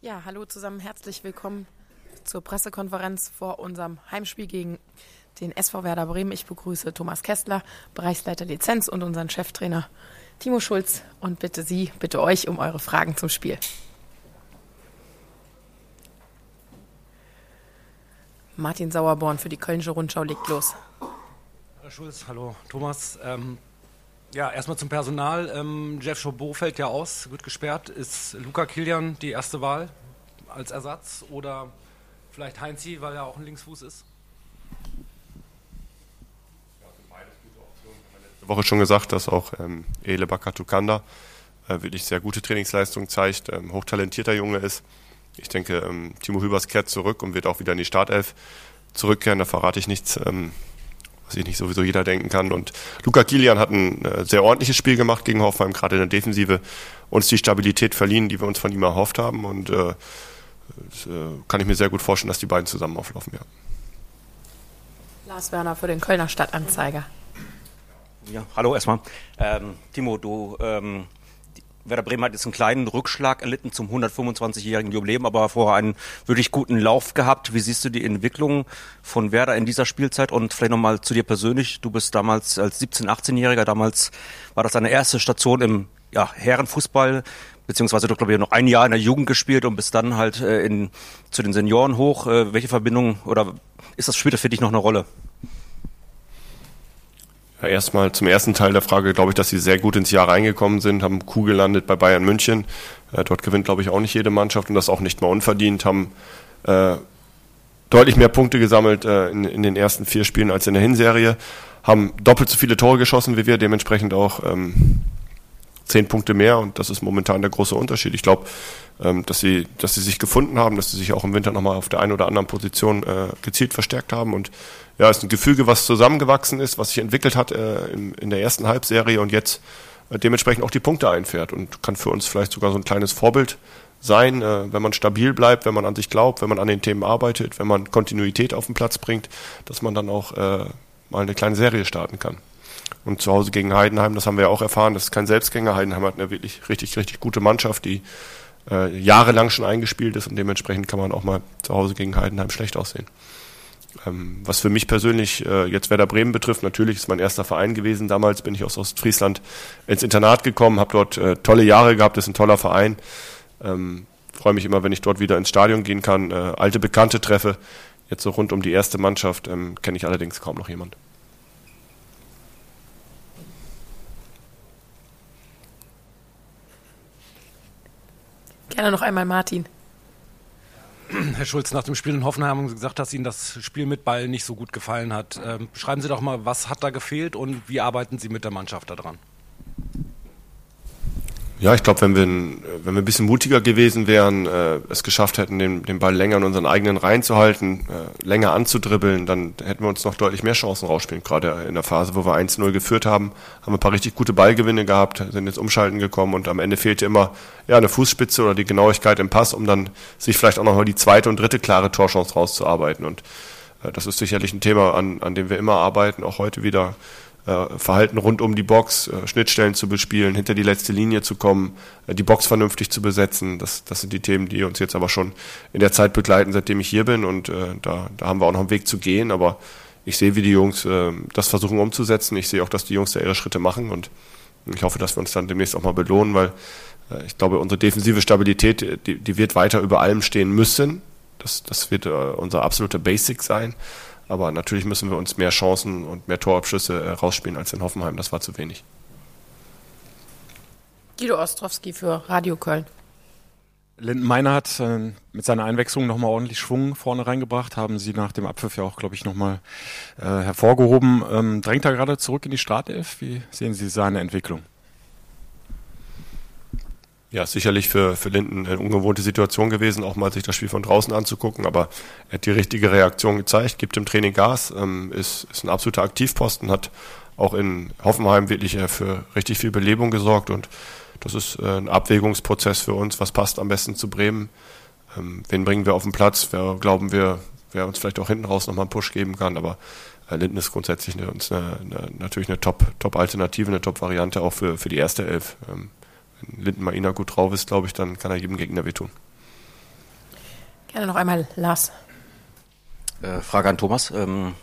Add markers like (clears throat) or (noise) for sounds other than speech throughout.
Ja, hallo zusammen, herzlich willkommen zur Pressekonferenz vor unserem Heimspiel gegen den SV Werder Bremen. Ich begrüße Thomas Kessler, Bereichsleiter Lizenz und unseren Cheftrainer Timo Schulz und bitte Sie, bitte euch um eure Fragen zum Spiel. Martin Sauerborn für die Kölnische Rundschau legt los. Herr Schulz, hallo Thomas. Ähm, ja, erstmal zum Personal. Ähm, Jeff Chaubeau fällt ja aus, wird gesperrt. Ist Luca Kilian die erste Wahl als Ersatz oder vielleicht Heinzi, weil er auch ein Linksfuß ist? letzte Woche schon gesagt, dass auch ähm, Ele Bakatukanda äh, wirklich sehr gute Trainingsleistung zeigt, ähm, hochtalentierter Junge ist. Ich denke, ähm, Timo Hübers kehrt zurück und wird auch wieder in die Startelf zurückkehren. Da verrate ich nichts. Ähm, was sich nicht sowieso jeder denken kann. Und Luca Kilian hat ein äh, sehr ordentliches Spiel gemacht gegen Hoffenheim, gerade in der Defensive, uns die Stabilität verliehen, die wir uns von ihm erhofft haben. Und äh, das, äh, kann ich mir sehr gut vorstellen, dass die beiden zusammen auflaufen, ja. Lars Werner für den Kölner Stadtanzeiger. Ja, hallo erstmal. Ähm, Timo, du ähm, Werder Bremen hat jetzt einen kleinen Rückschlag erlitten zum 125-jährigen Jubiläum, aber vorher einen wirklich guten Lauf gehabt. Wie siehst du die Entwicklung von Werder in dieser Spielzeit? Und vielleicht nochmal zu dir persönlich. Du bist damals als 17-, 18-Jähriger, damals war das deine erste Station im ja, Herrenfußball, beziehungsweise du, glaube ich, noch ein Jahr in der Jugend gespielt und bist dann halt äh, in, zu den Senioren hoch. Äh, welche Verbindung oder ist das später für dich noch eine Rolle? Ja, erstmal zum ersten Teil der Frage, glaube ich, dass sie sehr gut ins Jahr reingekommen sind, haben Kuh gelandet bei Bayern München. Äh, dort gewinnt, glaube ich, auch nicht jede Mannschaft und das auch nicht mal unverdient, haben äh, deutlich mehr Punkte gesammelt äh, in, in, den ersten vier Spielen als in der Hinserie, haben doppelt so viele Tore geschossen wie wir, dementsprechend auch ähm, zehn Punkte mehr und das ist momentan der große Unterschied. Ich glaube, ähm, dass sie, dass sie sich gefunden haben, dass sie sich auch im Winter nochmal auf der einen oder anderen Position äh, gezielt verstärkt haben und ja, ist ein Gefüge, was zusammengewachsen ist, was sich entwickelt hat äh, in, in der ersten Halbserie und jetzt äh, dementsprechend auch die Punkte einfährt und kann für uns vielleicht sogar so ein kleines Vorbild sein, äh, wenn man stabil bleibt, wenn man an sich glaubt, wenn man an den Themen arbeitet, wenn man Kontinuität auf den Platz bringt, dass man dann auch äh, mal eine kleine Serie starten kann. Und zu Hause gegen Heidenheim, das haben wir ja auch erfahren, das ist kein Selbstgänger. Heidenheim hat eine wirklich richtig, richtig gute Mannschaft, die äh, jahrelang schon eingespielt ist und dementsprechend kann man auch mal zu Hause gegen Heidenheim schlecht aussehen. Ähm, was für mich persönlich äh, jetzt Werder Bremen betrifft, natürlich ist mein erster Verein gewesen. Damals bin ich aus Ostfriesland ins Internat gekommen, habe dort äh, tolle Jahre gehabt, ist ein toller Verein. Ähm, Freue mich immer, wenn ich dort wieder ins Stadion gehen kann, äh, alte Bekannte treffe. Jetzt so rund um die erste Mannschaft ähm, kenne ich allerdings kaum noch jemand. Gerne noch einmal Martin. Herr Schulz, nach dem Spiel in Hoffenheim haben Sie gesagt, dass Ihnen das Spiel mit Ball nicht so gut gefallen hat. Ähm, beschreiben Sie doch mal, was hat da gefehlt und wie arbeiten Sie mit der Mannschaft daran? Ja, ich glaube, wenn wir, wenn wir ein bisschen mutiger gewesen wären, äh, es geschafft hätten, den, den Ball länger in unseren eigenen Reihen zu halten, äh, länger anzudribbeln, dann hätten wir uns noch deutlich mehr Chancen rausspielen. Gerade in der Phase, wo wir 1-0 geführt haben, haben wir ein paar richtig gute Ballgewinne gehabt, sind ins Umschalten gekommen und am Ende fehlte immer ja, eine Fußspitze oder die Genauigkeit im Pass, um dann sich vielleicht auch noch mal die zweite und dritte klare Torchance rauszuarbeiten. Und äh, das ist sicherlich ein Thema, an, an dem wir immer arbeiten, auch heute wieder Verhalten rund um die Box, äh, Schnittstellen zu bespielen, hinter die letzte Linie zu kommen, äh, die Box vernünftig zu besetzen. Das, das sind die Themen, die uns jetzt aber schon in der Zeit begleiten, seitdem ich hier bin. Und äh, da, da haben wir auch noch einen Weg zu gehen. Aber ich sehe, wie die Jungs äh, das versuchen umzusetzen. Ich sehe auch, dass die Jungs da ihre Schritte machen. Und ich hoffe, dass wir uns dann demnächst auch mal belohnen, weil äh, ich glaube, unsere defensive Stabilität, die, die wird weiter über allem stehen müssen. Das, das wird äh, unser absoluter Basic sein. Aber natürlich müssen wir uns mehr Chancen und mehr Torabschüsse äh, rausspielen als in Hoffenheim. Das war zu wenig. Guido Ostrowski für Radio Köln. Linden Meiner hat äh, mit seiner Einwechslung nochmal ordentlich Schwung vorne reingebracht, haben sie nach dem Abpfiff ja auch, glaube ich, nochmal äh, hervorgehoben. Ähm, drängt er gerade zurück in die Startelf? Wie sehen Sie seine Entwicklung? Ja, sicherlich für, für Linden eine ungewohnte Situation gewesen, auch mal sich das Spiel von draußen anzugucken, aber er hat die richtige Reaktion gezeigt, gibt im Training Gas, ähm, ist, ist ein absoluter Aktivposten, hat auch in Hoffenheim wirklich äh, für richtig viel Belebung gesorgt und das ist äh, ein Abwägungsprozess für uns, was passt am besten zu Bremen, ähm, wen bringen wir auf den Platz, wer glauben wir, wer uns vielleicht auch hinten raus nochmal einen Push geben kann, aber äh, Linden ist grundsätzlich eine, uns eine, eine, natürlich eine Top-Alternative, Top eine Top-Variante auch für, für die erste Elf. Ähm, wenn Lindenmainer gut drauf ist, glaube ich, dann kann er jedem Gegner wehtun. Gerne noch einmal Lars. Äh, Frage an Thomas. Ähm,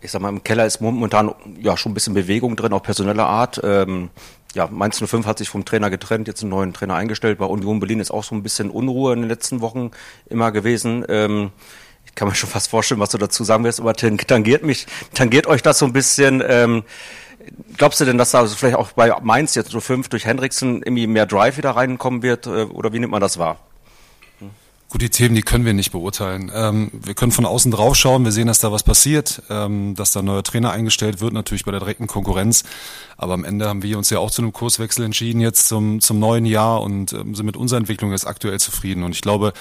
ich sag mal, im Keller ist momentan ja schon ein bisschen Bewegung drin, auch personeller Art. Ähm, ja, Mainz 05 hat sich vom Trainer getrennt, jetzt einen neuen Trainer eingestellt. Bei Union Berlin ist auch so ein bisschen Unruhe in den letzten Wochen immer gewesen. Ähm, ich kann mir schon fast vorstellen, was du dazu sagen wirst, aber tangiert mich, tangiert euch das so ein bisschen. Ähm, glaubst du denn, dass da also vielleicht auch bei Mainz jetzt 05 durch Hendrickson irgendwie mehr Drive wieder reinkommen wird? Äh, oder wie nimmt man das wahr? Gut, die Themen, die können wir nicht beurteilen. Ähm, wir können von außen drauf schauen, wir sehen, dass da was passiert, ähm, dass da ein neuer Trainer eingestellt wird, natürlich bei der direkten Konkurrenz. Aber am Ende haben wir uns ja auch zu einem Kurswechsel entschieden jetzt zum, zum neuen Jahr und ähm, sind mit unserer Entwicklung jetzt aktuell zufrieden. Und ich glaube,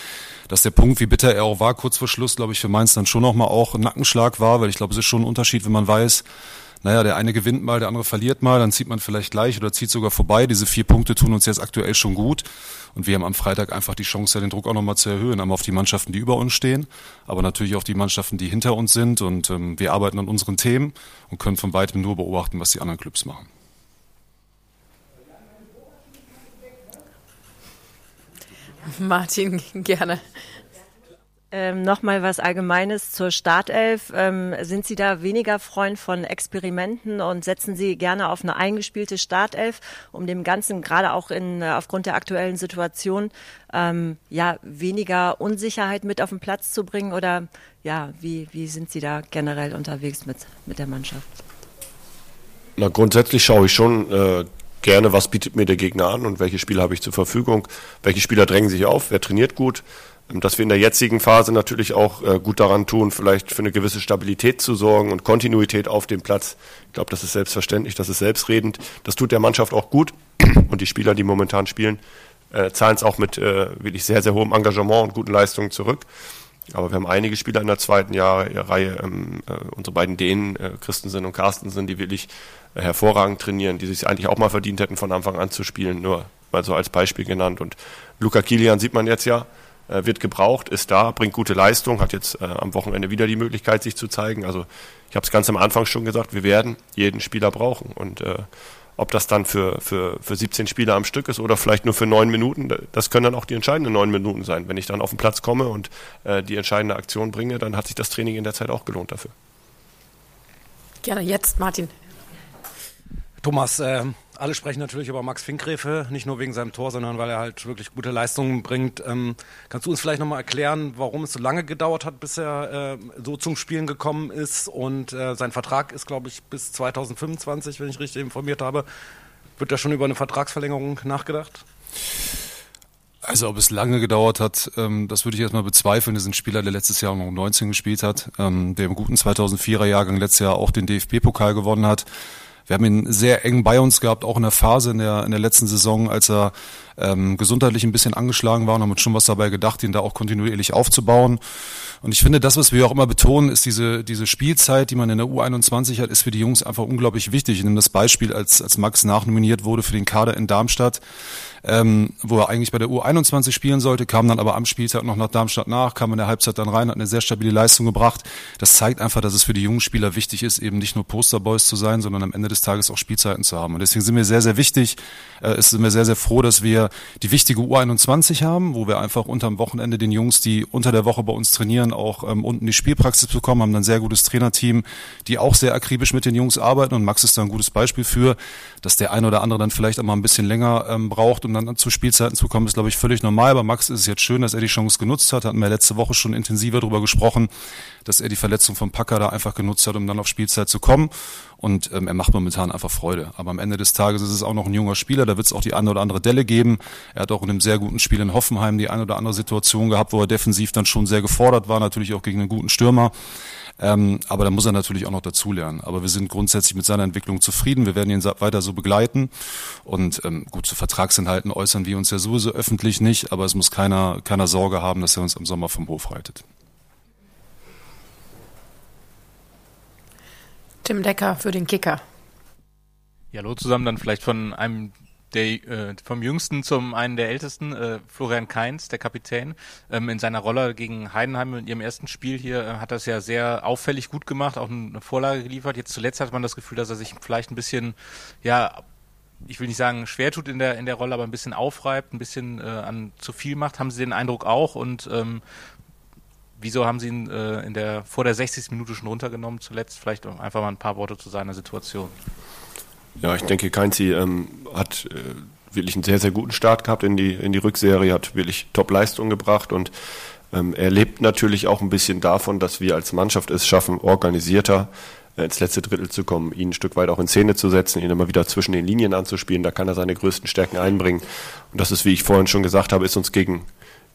dass der Punkt, wie bitter er auch war, kurz vor Schluss, glaube ich, für Mainz dann schon nochmal auch ein Nackenschlag war, weil ich glaube, es ist schon ein Unterschied, wenn man weiß, naja, der eine gewinnt mal, der andere verliert mal, dann zieht man vielleicht gleich oder zieht sogar vorbei. Diese vier Punkte tun uns jetzt aktuell schon gut. Und wir haben am Freitag einfach die Chance, den Druck auch nochmal zu erhöhen. Einmal auf die Mannschaften, die über uns stehen, aber natürlich auch die Mannschaften, die hinter uns sind. Und ähm, wir arbeiten an unseren Themen und können von weitem nur beobachten, was die anderen Clubs machen. Martin, (laughs) gerne. Ähm, Nochmal was Allgemeines zur Startelf. Ähm, sind Sie da weniger Freund von Experimenten und setzen Sie gerne auf eine eingespielte Startelf, um dem Ganzen gerade auch in, äh, aufgrund der aktuellen Situation ähm, ja weniger Unsicherheit mit auf den Platz zu bringen? Oder ja, wie, wie sind Sie da generell unterwegs mit, mit der Mannschaft? Na, grundsätzlich schaue ich schon äh, gerne, was bietet mir der Gegner an und welche Spieler habe ich zur Verfügung, welche Spieler drängen sich auf, wer trainiert gut dass wir in der jetzigen Phase natürlich auch äh, gut daran tun, vielleicht für eine gewisse Stabilität zu sorgen und Kontinuität auf dem Platz. Ich glaube, das ist selbstverständlich, das ist selbstredend. Das tut der Mannschaft auch gut (clears throat) und die Spieler, die momentan spielen, äh, zahlen es auch mit äh, wirklich sehr, sehr hohem Engagement und guten Leistungen zurück. Aber wir haben einige Spieler in der zweiten Jahre, Reihe, ähm, äh, unsere beiden Dänen, äh, Christensen und Carstensen, die wirklich äh, hervorragend trainieren, die sich eigentlich auch mal verdient hätten, von Anfang an zu spielen, nur mal so als Beispiel genannt. Und Luca Kilian sieht man jetzt ja, wird gebraucht, ist da, bringt gute Leistung, hat jetzt äh, am Wochenende wieder die Möglichkeit, sich zu zeigen. Also ich habe es ganz am Anfang schon gesagt, wir werden jeden Spieler brauchen. Und äh, ob das dann für, für, für 17 Spieler am Stück ist oder vielleicht nur für neun Minuten, das können dann auch die entscheidenden neun Minuten sein. Wenn ich dann auf den Platz komme und äh, die entscheidende Aktion bringe, dann hat sich das Training in der Zeit auch gelohnt dafür. Gerne jetzt, Martin. Thomas, äh, alle sprechen natürlich über Max Finkgräfe, nicht nur wegen seinem Tor, sondern weil er halt wirklich gute Leistungen bringt. Ähm, kannst du uns vielleicht nochmal erklären, warum es so lange gedauert hat, bis er äh, so zum Spielen gekommen ist? Und äh, sein Vertrag ist, glaube ich, bis 2025, wenn ich richtig informiert habe. Wird da schon über eine Vertragsverlängerung nachgedacht? Also ob es lange gedauert hat, ähm, das würde ich erstmal bezweifeln. Das ist ein Spieler, der letztes Jahr um 19 gespielt hat, ähm, der im guten 2004er Jahrgang letztes Jahr auch den DFB-Pokal gewonnen hat. Wir haben ihn sehr eng bei uns gehabt, auch in der Phase in der, in der letzten Saison, als er ähm, gesundheitlich ein bisschen angeschlagen war und haben uns schon was dabei gedacht, ihn da auch kontinuierlich aufzubauen. Und ich finde, das, was wir auch immer betonen, ist diese, diese Spielzeit, die man in der U21 hat, ist für die Jungs einfach unglaublich wichtig. Ich nehme das Beispiel, als, als Max nachnominiert wurde für den Kader in Darmstadt ähm, wo er eigentlich bei der U21 spielen sollte, kam dann aber am Spieltag noch nach Darmstadt nach, kam in der Halbzeit dann rein, hat eine sehr stabile Leistung gebracht. Das zeigt einfach, dass es für die jungen Spieler wichtig ist, eben nicht nur Posterboys zu sein, sondern am Ende des Tages auch Spielzeiten zu haben. Und deswegen sind wir sehr, sehr wichtig, äh, sind wir sehr, sehr froh, dass wir die wichtige U21 haben, wo wir einfach unterm Wochenende den Jungs, die unter der Woche bei uns trainieren, auch ähm, unten die Spielpraxis bekommen, haben ein sehr gutes Trainerteam, die auch sehr akribisch mit den Jungs arbeiten und Max ist da ein gutes Beispiel für, dass der eine oder andere dann vielleicht auch mal ein bisschen länger ähm, braucht, um dann zu Spielzeiten zu kommen, ist, glaube ich, völlig normal. Bei Max ist es jetzt schön, dass er die Chance genutzt hat. Hatten wir letzte Woche schon intensiver darüber gesprochen, dass er die Verletzung von Packer da einfach genutzt hat, um dann auf Spielzeit zu kommen. Und ähm, er macht momentan einfach Freude. Aber am Ende des Tages ist es auch noch ein junger Spieler. Da wird es auch die eine oder andere Delle geben. Er hat auch in einem sehr guten Spiel in Hoffenheim die eine oder andere Situation gehabt, wo er defensiv dann schon sehr gefordert war, natürlich auch gegen einen guten Stürmer. Ähm, aber da muss er natürlich auch noch dazulernen. Aber wir sind grundsätzlich mit seiner Entwicklung zufrieden. Wir werden ihn weiter so begleiten. Und ähm, gut, zu Vertragsinhalten äußern wir uns ja sowieso öffentlich nicht, aber es muss keiner, keiner Sorge haben, dass er uns im Sommer vom Hof reitet. Tim Decker für den Kicker. Ja, hallo zusammen, dann vielleicht von einem der, äh, vom Jüngsten zum einen der Ältesten, äh, Florian Kainz, der Kapitän, ähm, in seiner Rolle gegen Heidenheim in ihrem ersten Spiel hier äh, hat das ja sehr auffällig gut gemacht, auch eine Vorlage geliefert. Jetzt zuletzt hat man das Gefühl, dass er sich vielleicht ein bisschen, ja, ich will nicht sagen schwer tut in der in der Rolle, aber ein bisschen aufreibt, ein bisschen äh, an zu viel macht. Haben Sie den Eindruck auch und ähm, wieso haben Sie ihn äh, in der, vor der 60. Minute schon runtergenommen zuletzt? Vielleicht einfach mal ein paar Worte zu seiner Situation. Ja, ich denke, Keinzi ähm, hat äh, wirklich einen sehr, sehr guten Start gehabt in die, in die Rückserie, hat wirklich Top-Leistung gebracht und ähm, er lebt natürlich auch ein bisschen davon, dass wir als Mannschaft es schaffen, organisierter äh, ins letzte Drittel zu kommen, ihn ein Stück weit auch in Szene zu setzen, ihn immer wieder zwischen den Linien anzuspielen. Da kann er seine größten Stärken einbringen. Und das ist, wie ich vorhin schon gesagt habe, ist uns gegen,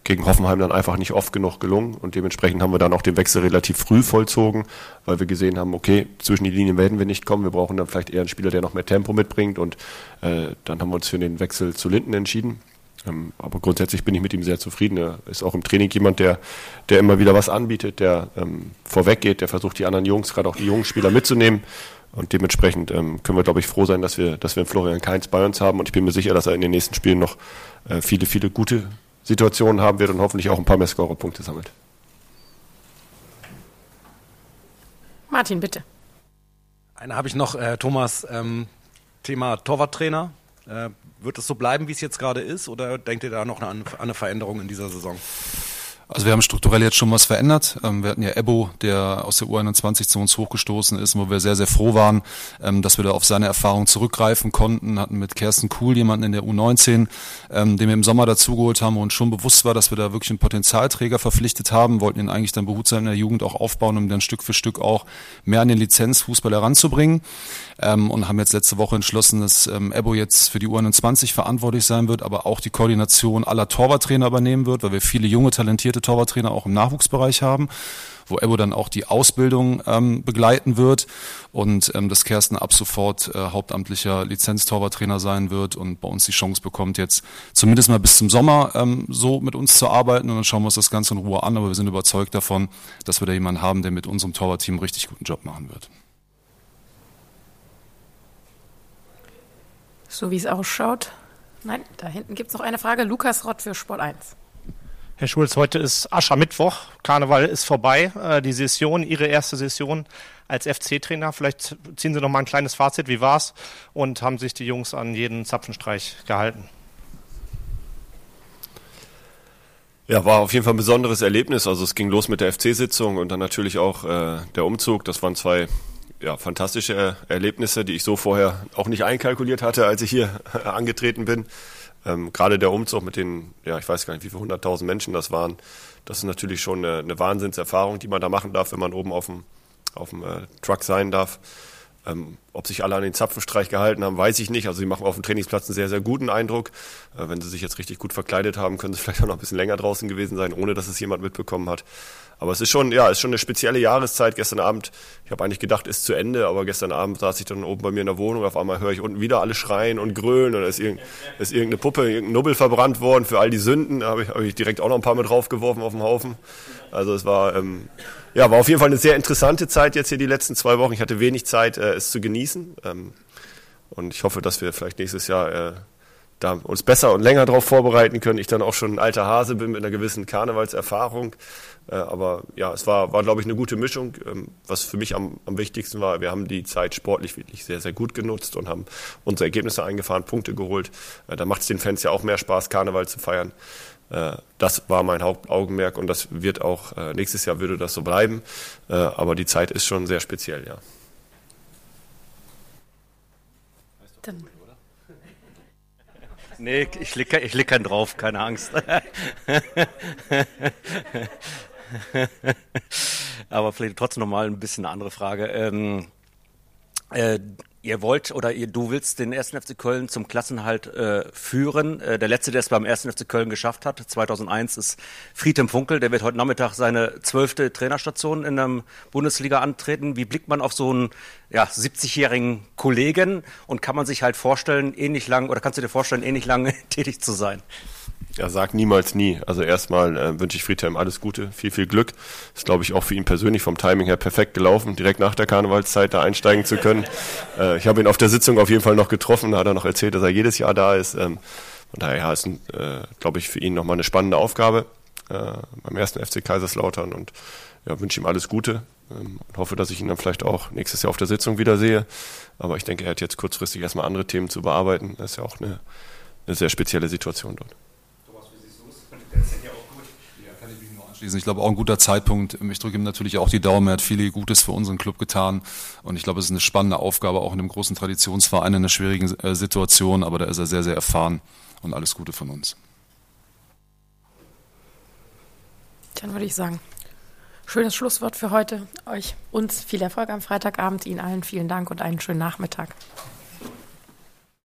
gegen Hoffenheim dann einfach nicht oft genug gelungen. Und dementsprechend haben wir dann auch den Wechsel relativ früh vollzogen, weil wir gesehen haben, okay, zwischen die Linien werden wir nicht kommen. Wir brauchen dann vielleicht eher einen Spieler, der noch mehr Tempo mitbringt. Und äh, dann haben wir uns für den Wechsel zu Linden entschieden. Ähm, aber grundsätzlich bin ich mit ihm sehr zufrieden. Er ist auch im Training jemand, der, der immer wieder was anbietet, der ähm, vorweggeht, der versucht, die anderen Jungs, gerade auch die jungen Spieler mitzunehmen. Und dementsprechend ähm, können wir, glaube ich, froh sein, dass wir, dass wir Florian Kainz bei uns haben. Und ich bin mir sicher, dass er in den nächsten Spielen noch äh, viele, viele gute Situationen haben wird und hoffentlich auch ein paar mehr Scorerpunkte sammelt. Martin, bitte. Eine habe ich noch, äh, Thomas, ähm, Thema Torwarttrainer. Äh, wird es so bleiben, wie es jetzt gerade ist, oder denkt ihr da noch an eine Veränderung in dieser Saison? Also wir haben strukturell jetzt schon was verändert. Ähm, wir hatten ja Ebo, der aus der U21 zu uns hochgestoßen ist, wo wir sehr, sehr froh waren, ähm, dass wir da auf seine Erfahrung zurückgreifen konnten. Hatten mit Kersten Kuhl jemanden in der U19, ähm, den wir im Sommer dazugeholt haben und schon bewusst war, dass wir da wirklich einen Potenzialträger verpflichtet haben, wollten ihn eigentlich dann behutsam in der Jugend auch aufbauen, um dann Stück für Stück auch mehr an den Lizenzfußball heranzubringen. Und haben jetzt letzte Woche entschlossen, dass Ebo jetzt für die U21 verantwortlich sein wird, aber auch die Koordination aller Torwarttrainer übernehmen wird, weil wir viele junge, talentierte ausgebildete Torwarttrainer auch im Nachwuchsbereich haben, wo Ebo dann auch die Ausbildung ähm, begleiten wird und ähm, dass Kersten ab sofort äh, hauptamtlicher Lizenztorwarttrainer sein wird und bei uns die Chance bekommt, jetzt zumindest mal bis zum Sommer ähm, so mit uns zu arbeiten und dann schauen wir uns das Ganze in Ruhe an, aber wir sind überzeugt davon, dass wir da jemanden haben, der mit unserem Torwartteam richtig guten Job machen wird. So wie es ausschaut. Nein, da hinten gibt es noch eine Frage. Lukas Rott für Sport 1. Herr Schulz, heute ist Aschermittwoch, Karneval ist vorbei, äh, die Session, Ihre erste Session als FC-Trainer. Vielleicht ziehen Sie noch mal ein kleines Fazit, wie war's und haben sich die Jungs an jeden Zapfenstreich gehalten? Ja, war auf jeden Fall ein besonderes Erlebnis. Also es ging los mit der FC-Sitzung und dann natürlich auch äh, der Umzug. Das waren zwei ja, fantastische Erlebnisse, die ich so vorher auch nicht einkalkuliert hatte, als ich hier (laughs) angetreten bin. Ähm, Gerade der Umzug mit den, ja, ich weiß gar nicht, wie viele hunderttausend Menschen das waren, das ist natürlich schon eine, eine Wahnsinnserfahrung, die man da machen darf, wenn man oben auf dem, auf dem äh, Truck sein darf. Ähm, ob sich alle an den Zapfenstreich gehalten haben, weiß ich nicht. Also sie machen auf dem Trainingsplatz einen sehr, sehr guten Eindruck. Äh, wenn sie sich jetzt richtig gut verkleidet haben, können sie (laughs) vielleicht auch noch ein bisschen länger draußen gewesen sein, ohne dass es jemand mitbekommen hat. Aber es ist schon, ja, ist schon eine spezielle Jahreszeit. Gestern Abend, ich habe eigentlich gedacht, ist zu Ende, aber gestern Abend saß ich dann oben bei mir in der Wohnung. Auf einmal höre ich unten wieder alle schreien und grölen da ist, irgend, ist irgendeine Puppe, irgendein Nubbel verbrannt worden für all die Sünden. Da habe ich, hab ich direkt auch noch ein paar mit draufgeworfen auf dem Haufen. Also es war, ähm, ja, war auf jeden Fall eine sehr interessante Zeit jetzt hier die letzten zwei Wochen. Ich hatte wenig Zeit, äh, es zu genießen. Ähm, und ich hoffe, dass wir vielleicht nächstes Jahr äh, da uns besser und länger darauf vorbereiten können. Ich dann auch schon ein alter Hase bin mit einer gewissen Karnevalserfahrung. Äh, aber ja, es war, war glaube ich, eine gute Mischung. Ähm, was für mich am, am wichtigsten war, wir haben die Zeit sportlich wirklich sehr, sehr gut genutzt und haben unsere Ergebnisse eingefahren, Punkte geholt. Äh, da macht es den Fans ja auch mehr Spaß, Karneval zu feiern. Äh, das war mein Hauptaugenmerk und das wird auch, äh, nächstes Jahr würde das so bleiben. Äh, aber die Zeit ist schon sehr speziell, ja. Dann (laughs) Nee, ich leg, ich leg keinen drauf, keine Angst. (laughs) Aber vielleicht trotzdem nochmal ein bisschen eine andere Frage. Ähm, äh, ihr wollt oder ihr, du willst den 1. FC Köln zum Klassenhalt äh, führen. Äh, der letzte, der es beim 1. FC Köln geschafft hat, 2001, ist Friedem Funkel. Der wird heute Nachmittag seine zwölfte Trainerstation in der Bundesliga antreten. Wie blickt man auf so einen ja, 70-jährigen Kollegen und kann man sich halt vorstellen, ähnlich lang oder kannst du dir vorstellen, ähnlich lang (laughs) tätig zu sein? Ja, sag niemals nie. Also erstmal äh, wünsche ich Friedhelm alles Gute, viel, viel Glück. Ist, glaube ich, auch für ihn persönlich vom Timing her perfekt gelaufen, direkt nach der Karnevalszeit da einsteigen zu können. (laughs) Äh, ich habe ihn auf der Sitzung auf jeden Fall noch getroffen, da hat er noch erzählt, dass er jedes Jahr da ist. Ähm, von daher ja, ist, äh, glaube ich, für ihn nochmal eine spannende Aufgabe äh, beim ersten FC Kaiserslautern und ja, wünsche ihm alles Gute ähm, und hoffe, dass ich ihn dann vielleicht auch nächstes Jahr auf der Sitzung wiedersehe. Aber ich denke, er hat jetzt kurzfristig erstmal andere Themen zu bearbeiten. Das ist ja auch eine, eine sehr spezielle Situation dort. Ich glaube, auch ein guter Zeitpunkt. Ich drücke ihm natürlich auch die Daumen. Er hat viel Gutes für unseren Club getan. Und ich glaube, es ist eine spannende Aufgabe, auch in einem großen Traditionsverein in einer schwierigen äh, Situation. Aber da ist er sehr, sehr erfahren. Und alles Gute von uns. Dann würde ich sagen, schönes Schlusswort für heute. Euch, uns viel Erfolg am Freitagabend. Ihnen allen vielen Dank und einen schönen Nachmittag.